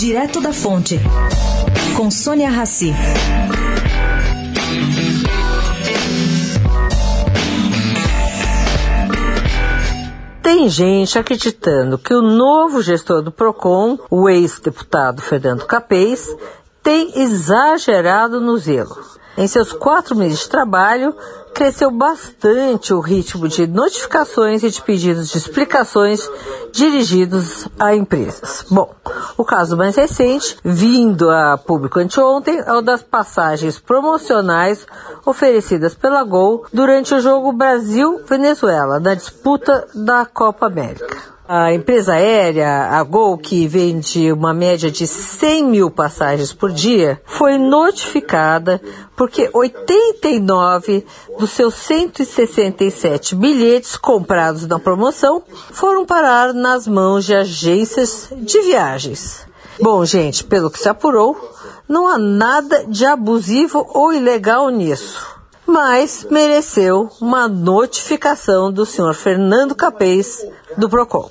Direto da Fonte, com Sônia Rassi. Tem gente acreditando que o novo gestor do PROCON, o ex-deputado Fernando Capês, tem exagerado no zelo. Em seus quatro meses de trabalho, cresceu bastante o ritmo de notificações e de pedidos de explicações dirigidos a empresas. Bom, o caso mais recente, vindo a público anteontem, é o das passagens promocionais oferecidas pela Gol durante o jogo Brasil-Venezuela, na disputa da Copa América. A empresa aérea, a Gol, que vende uma média de 100 mil passagens por dia, foi notificada porque 89 dos seus 167 bilhetes comprados na promoção foram parar nas mãos de agências de viagens. Bom, gente, pelo que se apurou, não há nada de abusivo ou ilegal nisso mas mereceu uma notificação do senhor Fernando Capês do Procon.